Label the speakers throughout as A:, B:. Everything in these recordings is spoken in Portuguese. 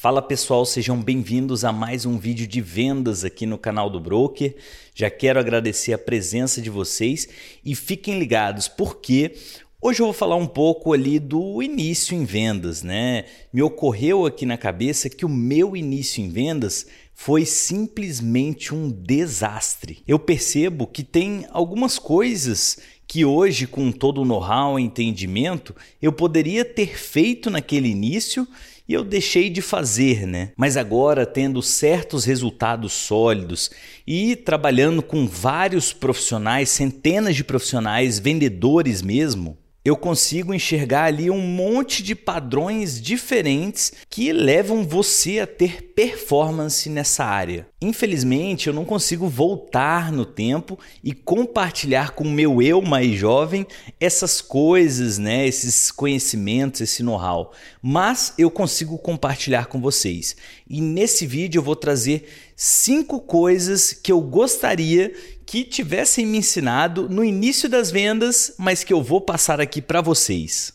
A: Fala pessoal, sejam bem-vindos a mais um vídeo de vendas aqui no canal do Broker. Já quero agradecer a presença de vocês e fiquem ligados porque hoje eu vou falar um pouco ali do início em vendas, né? Me ocorreu aqui na cabeça que o meu início em vendas foi simplesmente um desastre. Eu percebo que tem algumas coisas que hoje, com todo o know-how e entendimento, eu poderia ter feito naquele início e eu deixei de fazer, né? Mas agora, tendo certos resultados sólidos e trabalhando com vários profissionais, centenas de profissionais, vendedores mesmo, eu consigo enxergar ali um monte de padrões diferentes que levam você a ter performance nessa área. Infelizmente, eu não consigo voltar no tempo e compartilhar com o meu eu mais jovem essas coisas, né, esses conhecimentos, esse know-how, mas eu consigo compartilhar com vocês. E nesse vídeo eu vou trazer cinco coisas que eu gostaria que tivessem me ensinado no início das vendas, mas que eu vou passar aqui para vocês.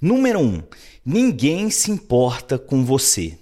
A: Número 1. Um, ninguém se importa com você.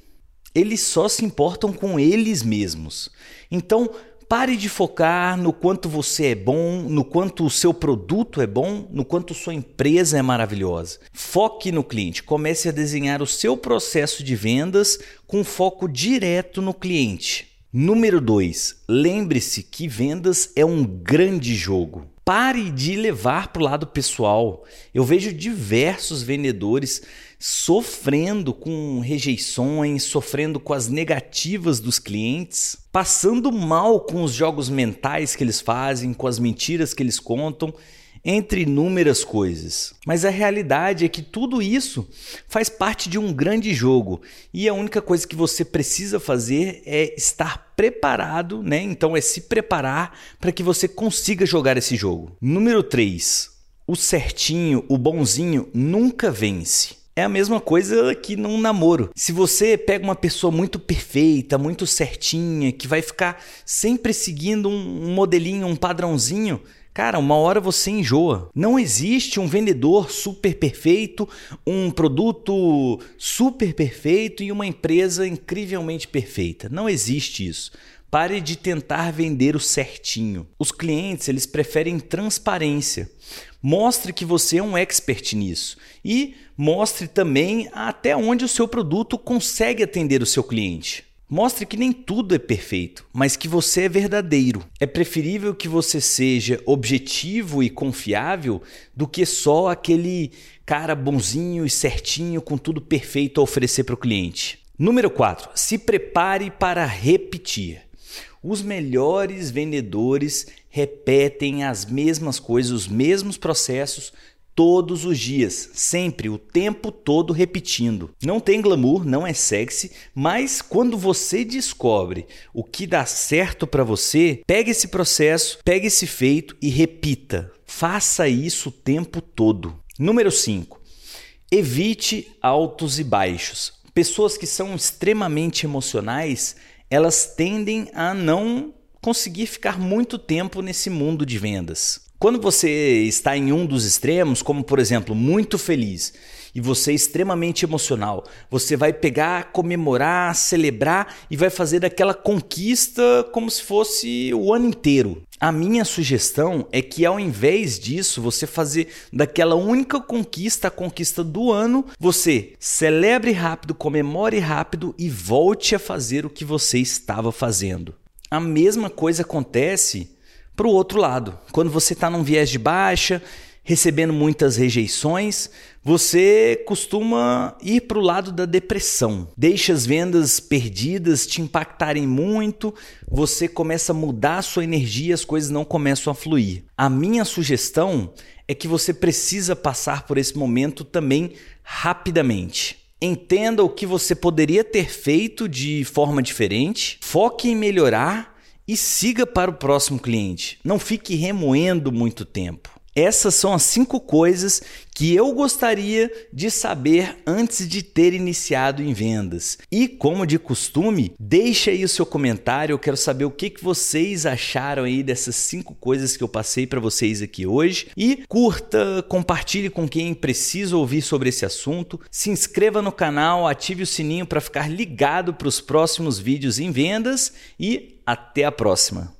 A: Eles só se importam com eles mesmos. Então, Pare de focar no quanto você é bom, no quanto o seu produto é bom, no quanto sua empresa é maravilhosa. Foque no cliente. Comece a desenhar o seu processo de vendas com foco direto no cliente. Número 2. Lembre-se que vendas é um grande jogo. Pare de levar para o lado pessoal. Eu vejo diversos vendedores sofrendo com rejeições, sofrendo com as negativas dos clientes, passando mal com os jogos mentais que eles fazem, com as mentiras que eles contam entre inúmeras coisas. Mas a realidade é que tudo isso faz parte de um grande jogo e a única coisa que você precisa fazer é estar preparado, né? Então é se preparar para que você consiga jogar esse jogo. Número 3. O certinho, o bonzinho nunca vence. É a mesma coisa que num namoro. Se você pega uma pessoa muito perfeita, muito certinha, que vai ficar sempre seguindo um modelinho, um padrãozinho, Cara, uma hora você enjoa. Não existe um vendedor super perfeito, um produto super perfeito e uma empresa incrivelmente perfeita. Não existe isso. Pare de tentar vender o certinho. Os clientes, eles preferem transparência. Mostre que você é um expert nisso e mostre também até onde o seu produto consegue atender o seu cliente. Mostre que nem tudo é perfeito, mas que você é verdadeiro. É preferível que você seja objetivo e confiável do que só aquele cara bonzinho e certinho com tudo perfeito a oferecer para o cliente. Número 4. Se prepare para repetir. Os melhores vendedores repetem as mesmas coisas, os mesmos processos todos os dias, sempre, o tempo todo repetindo. Não tem glamour, não é sexy, mas quando você descobre o que dá certo para você, pegue esse processo, pegue esse feito e repita. Faça isso o tempo todo. Número 5. Evite altos e baixos. Pessoas que são extremamente emocionais, elas tendem a não conseguir ficar muito tempo nesse mundo de vendas. Quando você está em um dos extremos, como por exemplo, muito feliz, e você é extremamente emocional, você vai pegar, comemorar, celebrar e vai fazer daquela conquista como se fosse o ano inteiro. A minha sugestão é que ao invés disso, você fazer daquela única conquista a conquista do ano, você celebre rápido, comemore rápido e volte a fazer o que você estava fazendo. A mesma coisa acontece para o outro lado. Quando você está num viés de baixa, recebendo muitas rejeições, você costuma ir para o lado da depressão. Deixa as vendas perdidas te impactarem muito, você começa a mudar a sua energia, as coisas não começam a fluir. A minha sugestão é que você precisa passar por esse momento também rapidamente. Entenda o que você poderia ter feito de forma diferente, foque em melhorar e siga para o próximo cliente. Não fique remoendo muito tempo. Essas são as cinco coisas que eu gostaria de saber antes de ter iniciado em vendas. E como de costume, deixa aí o seu comentário, eu quero saber o que, que vocês acharam aí dessas cinco coisas que eu passei para vocês aqui hoje. E curta, compartilhe com quem precisa ouvir sobre esse assunto, se inscreva no canal, ative o sininho para ficar ligado para os próximos vídeos em vendas e até a próxima!